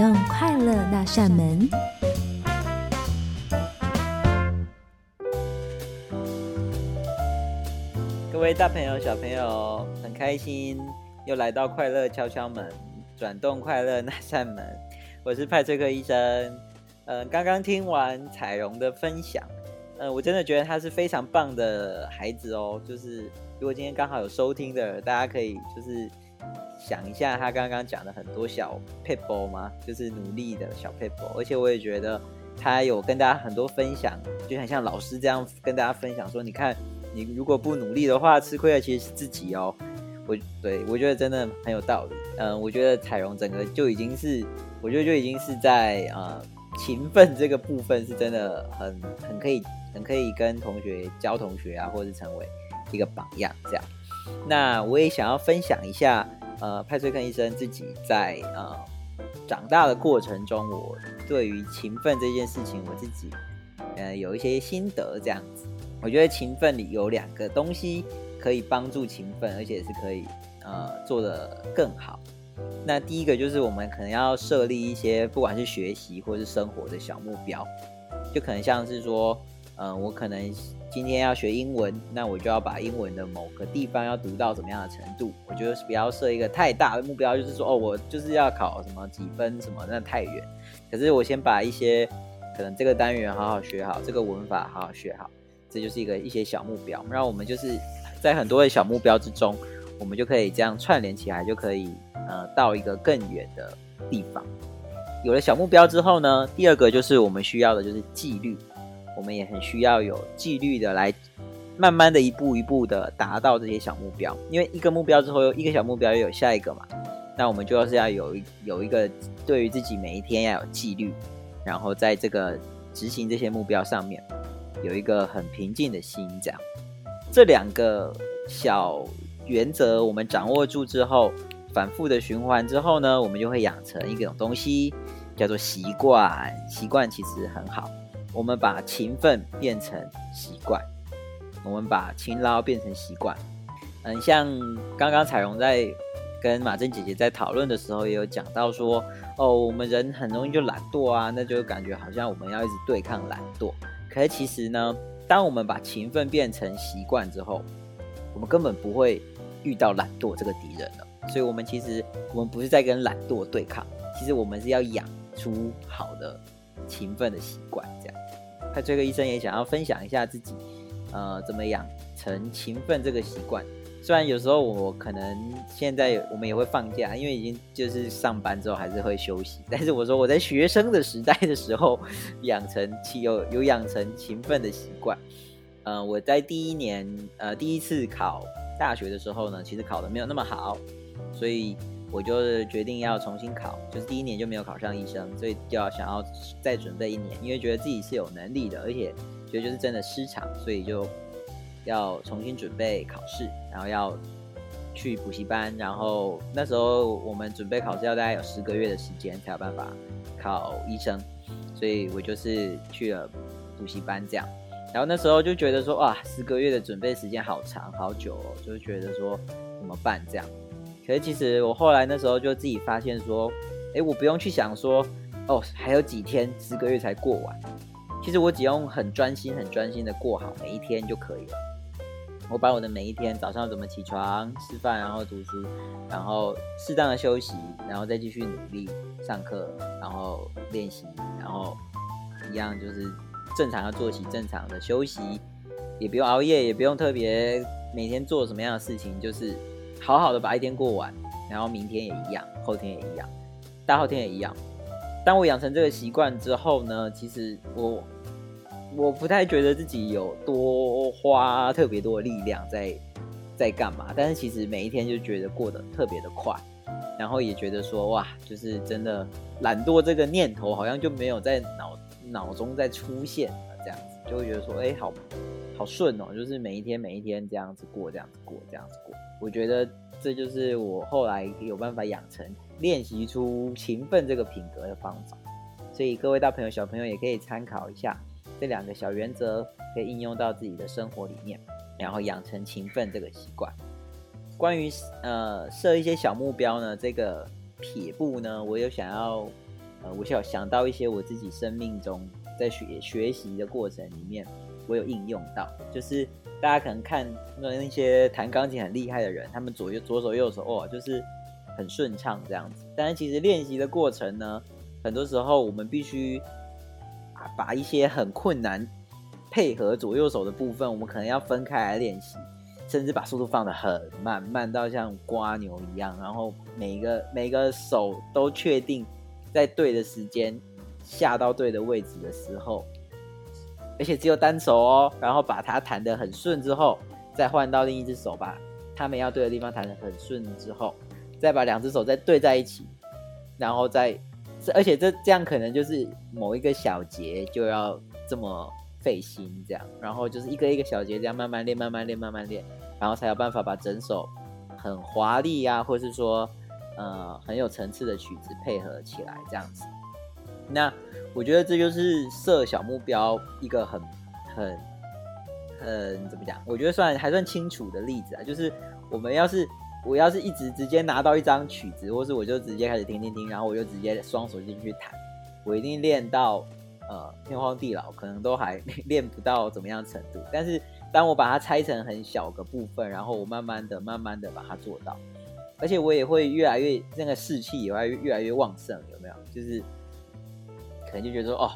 Speaker 4: 动快乐那扇门。
Speaker 9: 各位大朋友、小朋友，很开心又来到快乐敲敲门，转动快乐那扇门。我是派翠克医生。嗯、刚刚听完彩荣的分享，嗯、我真的觉得他是非常棒的孩子哦。就是如果今天刚好有收听的，大家可以就是想一下他刚刚讲的很多小 people 吗？就是努力的小 people，而且我也觉得他有跟大家很多分享，就很像老师这样跟大家分享说，你看你如果不努力的话，吃亏的其实是自己哦。我对我觉得真的很有道理。嗯，我觉得彩荣整个就已经是，我觉得就已经是在呃勤奋这个部分是真的很很可以很可以跟同学教同学啊，或者是成为一个榜样这样。那我也想要分享一下，呃，派翠克医生自己在呃长大的过程中，我对于勤奋这件事情，我自己呃有一些心得这样子。我觉得勤奋里有两个东西可以帮助勤奋，而且是可以呃做得更好。那第一个就是我们可能要设立一些，不管是学习或是生活的小目标，就可能像是说，嗯、我可能今天要学英文，那我就要把英文的某个地方要读到怎么样的程度。我觉得不要设一个太大的目标，就是说哦，我就是要考什么几分什么，那太远。可是我先把一些可能这个单元好好学好，这个文法好好学好，这就是一个一些小目标。让我们就是在很多的小目标之中，我们就可以这样串联起来，就可以呃到一个更远的地方。有了小目标之后呢，第二个就是我们需要的就是纪律，我们也很需要有纪律的来慢慢的一步一步的达到这些小目标，因为一个目标之后，一个小目标又有下一个嘛，那我们就要是要有一有一个对于自己每一天要有纪律，然后在这个执行这些目标上面有一个很平静的心，这样这两个小原则我们掌握住之后，反复的循环之后呢，我们就会养成一种东西，叫做习惯。习惯其实很好，我们把勤奋变成习惯，我们把勤劳变成习惯。嗯，像刚刚彩荣在跟马珍姐姐在讨论的时候，也有讲到说，哦，我们人很容易就懒惰啊，那就感觉好像我们要一直对抗懒惰。可是其实呢，当我们把勤奋变成习惯之后，我们根本不会遇到懒惰这个敌人了。所以，我们其实我们不是在跟懒惰对抗，其实我们是要养出好的勤奋的习惯。这样，派崔克医生也想要分享一下自己，呃，怎么养成勤奋这个习惯。虽然有时候我可能现在我们也会放假，因为已经就是上班之后还是会休息，但是我说我在学生的时代的时候，养成有有养成勤奋的习惯。呃，我在第一年呃第一次考大学的时候呢，其实考的没有那么好，所以我就是决定要重新考，就是第一年就没有考上医生，所以就要想要再准备一年，因为觉得自己是有能力的，而且觉得就是真的失常，所以就要重新准备考试，然后要去补习班，然后那时候我们准备考试要大概有十个月的时间才有办法考医生，所以我就是去了补习班这样。然后那时候就觉得说，哇，十个月的准备时间好长好久哦，就觉得说怎么办这样。可是其实我后来那时候就自己发现说，哎，我不用去想说，哦，还有几天十个月才过完。其实我只用很专心、很专心的过好每一天就可以了。我把我的每一天早上怎么起床、吃饭，然后读书，然后适当的休息，然后再继续努力上课，然后练习，然后一样就是正常的作息、正常的休息，也不用熬夜，也不用特别每天做什么样的事情，就是好好的把一天过完，然后明天也一样，后天也一样，大后天也一样。当我养成这个习惯之后呢，其实我我不太觉得自己有多花特别多的力量在在干嘛，但是其实每一天就觉得过得特别的快，然后也觉得说哇，就是真的懒惰这个念头好像就没有在脑脑中再出现了，这样就会觉得说哎，好好顺哦，就是每一天每一天这样子过，这样子过，这样子过，我觉得这就是我后来有办法养成。练习出勤奋这个品格的方法，所以各位大朋友、小朋友也可以参考一下这两个小原则，可以应用到自己的生活里面，然后养成勤奋这个习惯。关于呃设一些小目标呢，这个撇步呢，我有想要呃，我想想到一些我自己生命中在学学习的过程里面，我有应用到，就是大家可能看那些弹钢琴很厉害的人，他们左右左手右手哦，就是。很顺畅这样子，但是其实练习的过程呢，很多时候我们必须啊把一些很困难配合左右手的部分，我们可能要分开来练习，甚至把速度放得很慢，慢到像刮牛一样，然后每个每个手都确定在对的时间下到对的位置的时候，而且只有单手哦，然后把它弹得很顺之后，再换到另一只手，把他们要对的地方弹得很顺之后。再把两只手再对在一起，然后再，而且这这样可能就是某一个小节就要这么费心这样，然后就是一个一个小节这样慢慢练，慢慢练，慢慢练，然后才有办法把整首很华丽呀，或是说呃很有层次的曲子配合起来这样子。那我觉得这就是设小目标一个很很很怎么讲？我觉得算还算清楚的例子啊，就是我们要是。我要是一直直接拿到一张曲子，或是我就直接开始听听听，然后我就直接双手进去弹，我一定练到呃天荒地老，可能都还 <laughs> 练不到怎么样程度。但是当我把它拆成很小个部分，然后我慢慢的、慢慢的把它做到，而且我也会越来越那个士气也会越来越旺盛，有没有？就是可能就觉得说，哦，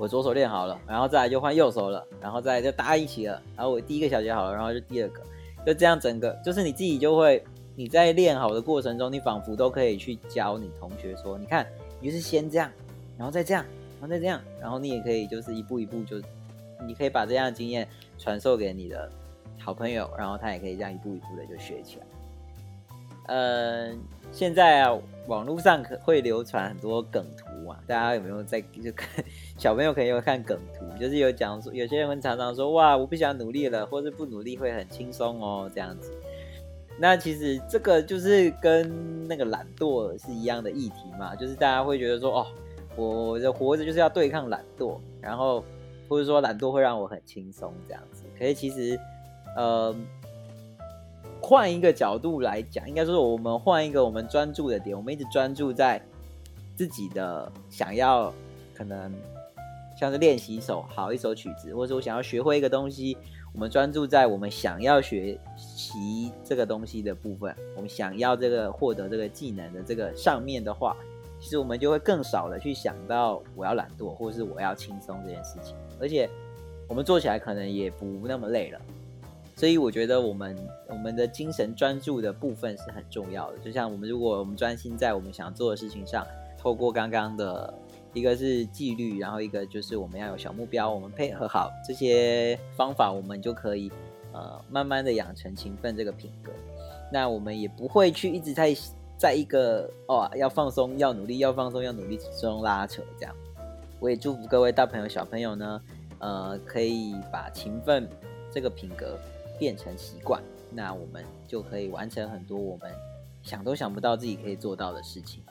Speaker 9: 我左手练好了，然后再来就换右手了，然后再来就搭一起了，然后我第一个小节好了，然后就第二个，就这样整个就是你自己就会。你在练好的过程中，你仿佛都可以去教你同学说：“你看，你是先这样，然后再这样，然后再这样，然后你也可以就是一步一步就，你可以把这样的经验传授给你的好朋友，然后他也可以这样一步一步的就学起来。”嗯，现在啊，网络上可会流传很多梗图啊，大家有没有在就看小朋友可能有看梗图，就是有讲说有些人会常常说：“哇，我不想努力了，或是不努力会很轻松哦，这样子。”那其实这个就是跟那个懒惰是一样的议题嘛，就是大家会觉得说，哦，我的活着就是要对抗懒惰，然后或者说懒惰会让我很轻松这样子。可是其实，呃，换一个角度来讲，应该说我们换一个我们专注的点，我们一直专注在自己的想要，可能像是练习一首好一首曲子，或者说我想要学会一个东西。我们专注在我们想要学习这个东西的部分，我们想要这个获得这个技能的这个上面的话，其实我们就会更少的去想到我要懒惰或是我要轻松这件事情，而且我们做起来可能也不那么累了。所以我觉得我们我们的精神专注的部分是很重要的。就像我们如果我们专心在我们想做的事情上，透过刚刚的。一个是纪律，然后一个就是我们要有小目标，我们配合好这些方法，我们就可以呃慢慢的养成勤奋这个品格。那我们也不会去一直在在一个哦要放松要努力要放松要努力之中拉扯这样。我也祝福各位大朋友小朋友呢，呃，可以把勤奋这个品格变成习惯，那我们就可以完成很多我们想都想不到自己可以做到的事情。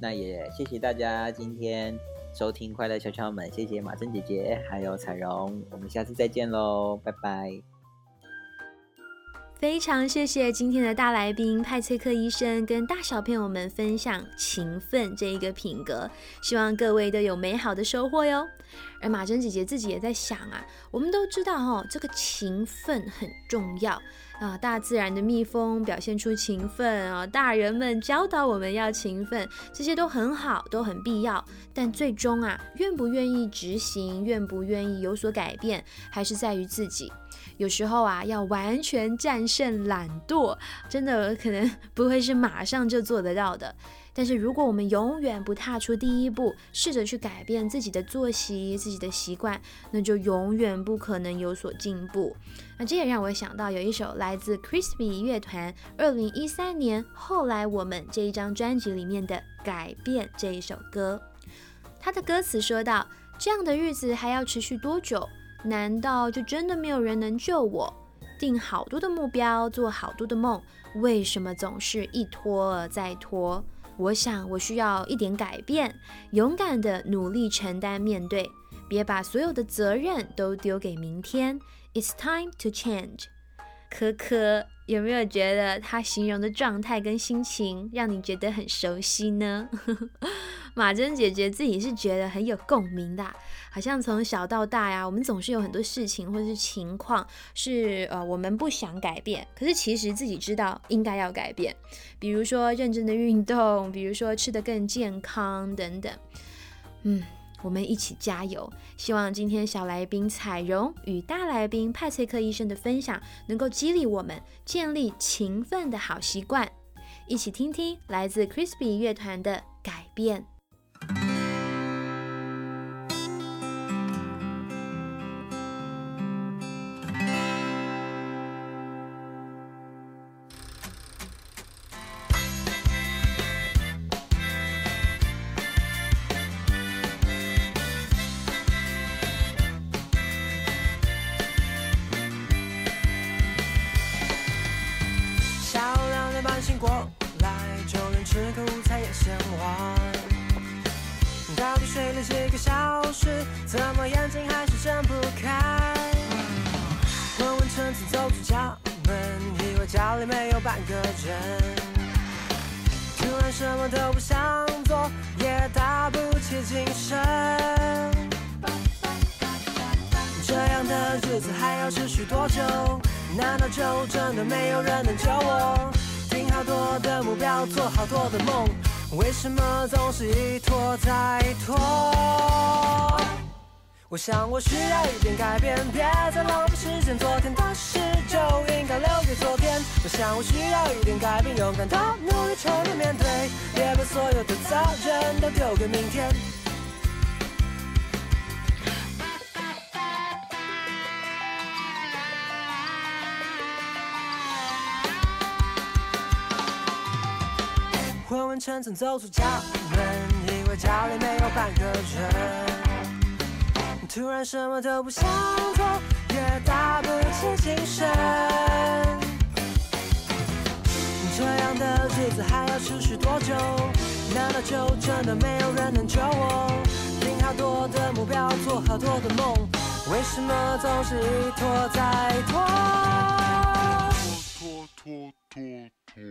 Speaker 9: 那也谢谢大家今天收听快乐敲敲门，谢谢马珍姐姐还有彩荣，我们下次再见喽，拜拜。
Speaker 2: 非常谢谢今天的大来宾派崔克医生跟大小朋友们分享勤奋这一个品格，希望各位都有美好的收获哟。而马珍姐姐自己也在想啊，我们都知道哈、这个勤奋很重要啊，大自然的蜜蜂表现出勤奋啊，大人们教导我们要勤奋，这些都很好，都很必要。但最终啊，愿不愿意执行，愿不愿意有所改变，还是在于自己。有时候啊，要完全战胜懒惰，真的可能不会是马上就做得到的。但是如果我们永远不踏出第一步，试着去改变自己的作息、自己的习惯，那就永远不可能有所进步。那这也让我想到有一首来自 Crispy 乐团二零一三年《后来我们》这一张专辑里面的《改变》这一首歌。它的歌词说到：“这样的日子还要持续多久？难道就真的没有人能救我？定好多的目标，做好多的梦，为什么总是一拖再拖？我想我需要一点改变，勇敢的努力承担面对，别把所有的责任都丢给明天。It's time to change。可可有没有觉得他形容的状态跟心情让你觉得很熟悉呢？<laughs> 马珍姐姐自己是觉得很有共鸣的，好像从小到大呀，我们总是有很多事情或者是情况是呃我们不想改变，可是其实自己知道应该要改变，比如说认真的运动，比如说吃得更健康等等。嗯，我们一起加油！希望今天小来宾彩荣与大来宾派翠克医生的分享，能够激励我们建立勤奋的好习惯。一起听听来自 Crispy 乐团的改变。
Speaker 10: 里没有半个人。突然什么都不想做，也打不起精神。这样的日子还要持续多久？难道就真的没有人能救我？定好多的目标，做好多的梦，为什么总是一拖再拖？我想我需要一点改变，别再浪费时间。昨天的事就应该留给昨天。我想我需要一点改变，勇敢的努力承认面对，别把所有的责任都丢给明天。昏昏沉沉走出家门，以为家里没有半个人。突然什么都不想做，也打不起精神。这样的日子还要持续多久？难道就真的没有人能救我？定好多的目标，做好多的梦，为什么总是一拖再拖拖拖拖拖？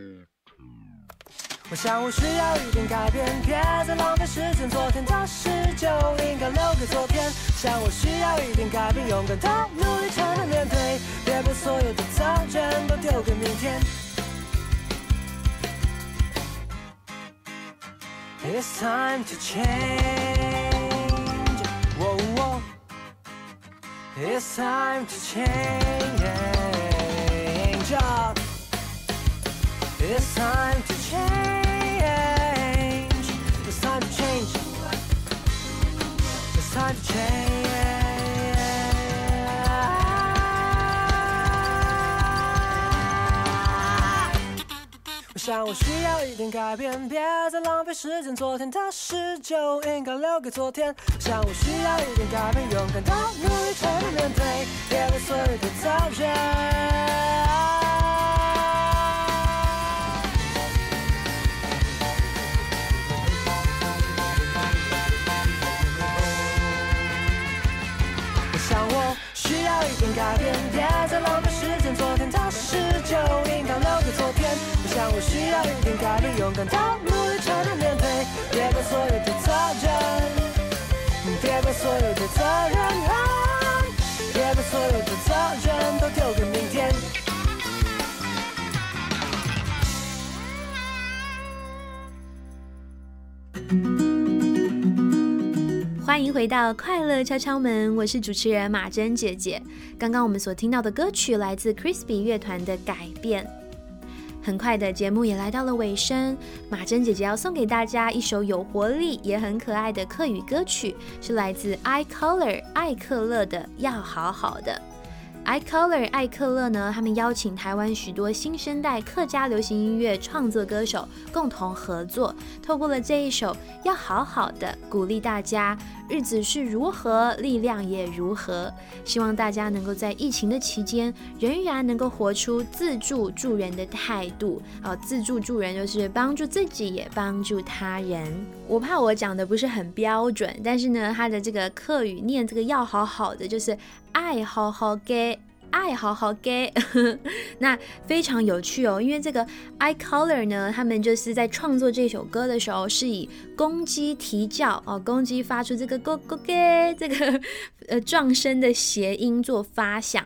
Speaker 10: 我想我需要一点改变，别再浪费时间。昨天的事就应该留给昨天。想我需要一点改变，勇敢的努力承认面对，别把所有的责任都丢给明天。It's time to change. Whoa, whoa. It's time to change. It's time to change. It's time to change. 慢的 change。我想我需要一点改变，别再浪费时间。昨天的事就应该留给昨天。我想我需要一点改变，勇敢的努力承认面对，别为所有的责任。别再浪费时间。昨天的事就应该留给昨天。我想我需要一点改变，勇敢的努力承认面对，别把所有的责任，别把所有的责任，别把所有的责任都丢给明天。
Speaker 2: 欢迎回到快乐敲敲门，我是主持人马珍姐姐。刚刚我们所听到的歌曲来自 Crispy 乐团的《改变》。很快的节目也来到了尾声，马珍姐姐要送给大家一首有活力也很可爱的客语歌曲，是来自 I Color 艾克勒的《要好好的》。I Color 艾克勒呢，他们邀请台湾许多新生代客家流行音乐创作歌手共同合作，透过了这一首《要好好的》，鼓励大家日子是如何，力量也如何。希望大家能够在疫情的期间，仍然能够活出自助助人的态度。哦，自助助人就是帮助自己，也帮助他人。我怕我讲的不是很标准，但是呢，他的这个课语念这个要好好的，就是爱好好给。爱好好 gay，，<laughs> 那非常有趣哦。因为这个 I Color 呢，他们就是在创作这首歌的时候，是以公鸡啼叫哦，公鸡发出这个咕咕给这个呃撞声的谐音做发响。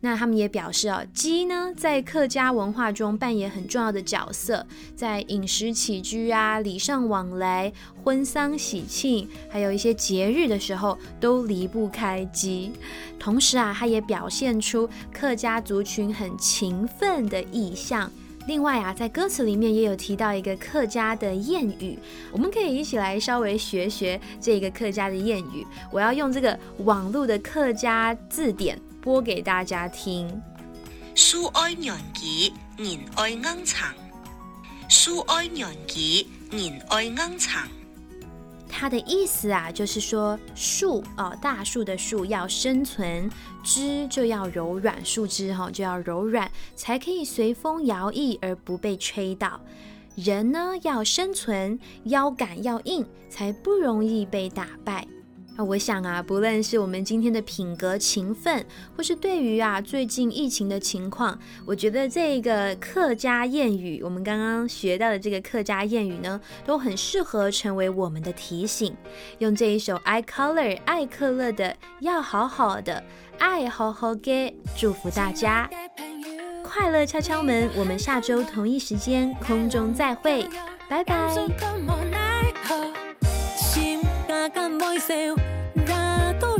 Speaker 2: 那他们也表示啊，鸡呢在客家文化中扮演很重要的角色，在饮食起居啊、礼尚往来、婚丧喜庆，还有一些节日的时候，都离不开鸡。同时啊，它也表现出客家族群很勤奋的意象。另外啊，在歌词里面也有提到一个客家的谚语，我们可以一起来稍微学学这个客家的谚语。我要用这个网络的客家字典播给大家听。
Speaker 1: 书爱年纪，人爱硬长；书爱年纪，人爱硬长。
Speaker 2: 它的意思啊，就是说树哦，大树的树要生存，枝就要柔软，树枝哈、就要柔软，才可以随风摇曳而不被吹倒。人呢要生存，腰杆要硬，才不容易被打败。啊，我想啊，不论是我们今天的品格勤奋，或是对于啊最近疫情的情况，我觉得这个客家谚语，我们刚刚学到的这个客家谚语呢，都很适合成为我们的提醒。用这一首 I Color 艾克勒的要好好的爱好好给，祝福大家快乐敲敲门。我们下周同一时间空中再会，拜拜。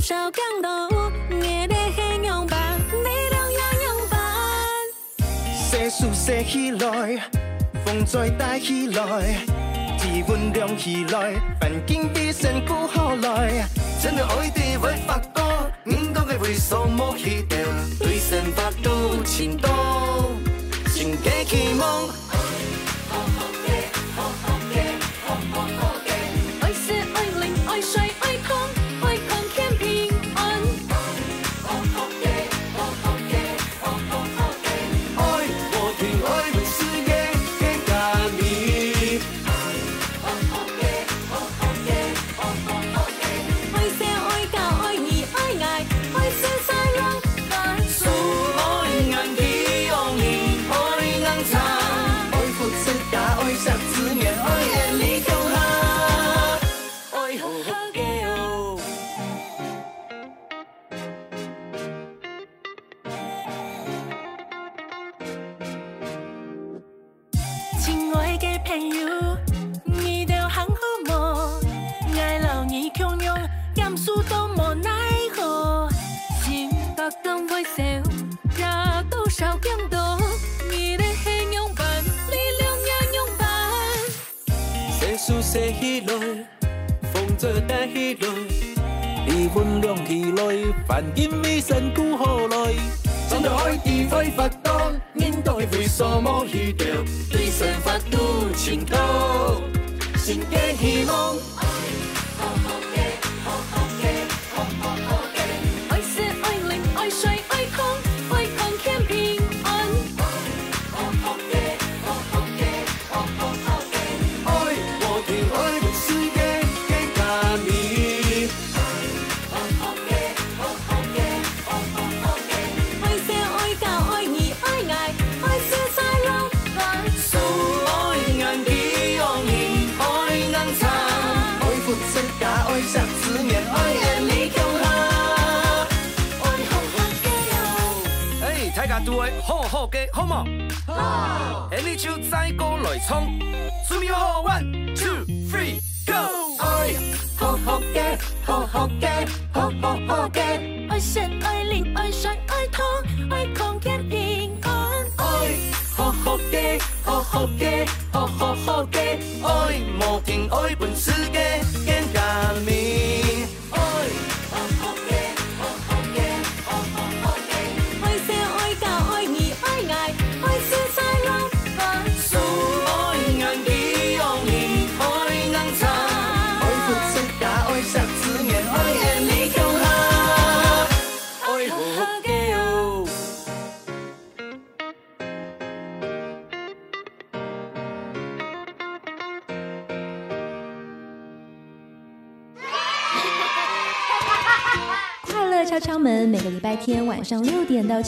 Speaker 1: 少感动，你的形容吧，力量也用吧。
Speaker 11: 世事写起来，风再带起来，气温凉起来，环境比身躯好来。真的爱地会发光，人讲的为所莫去掉，对生活都情动，心加期望。
Speaker 1: 爱色爱灵爱水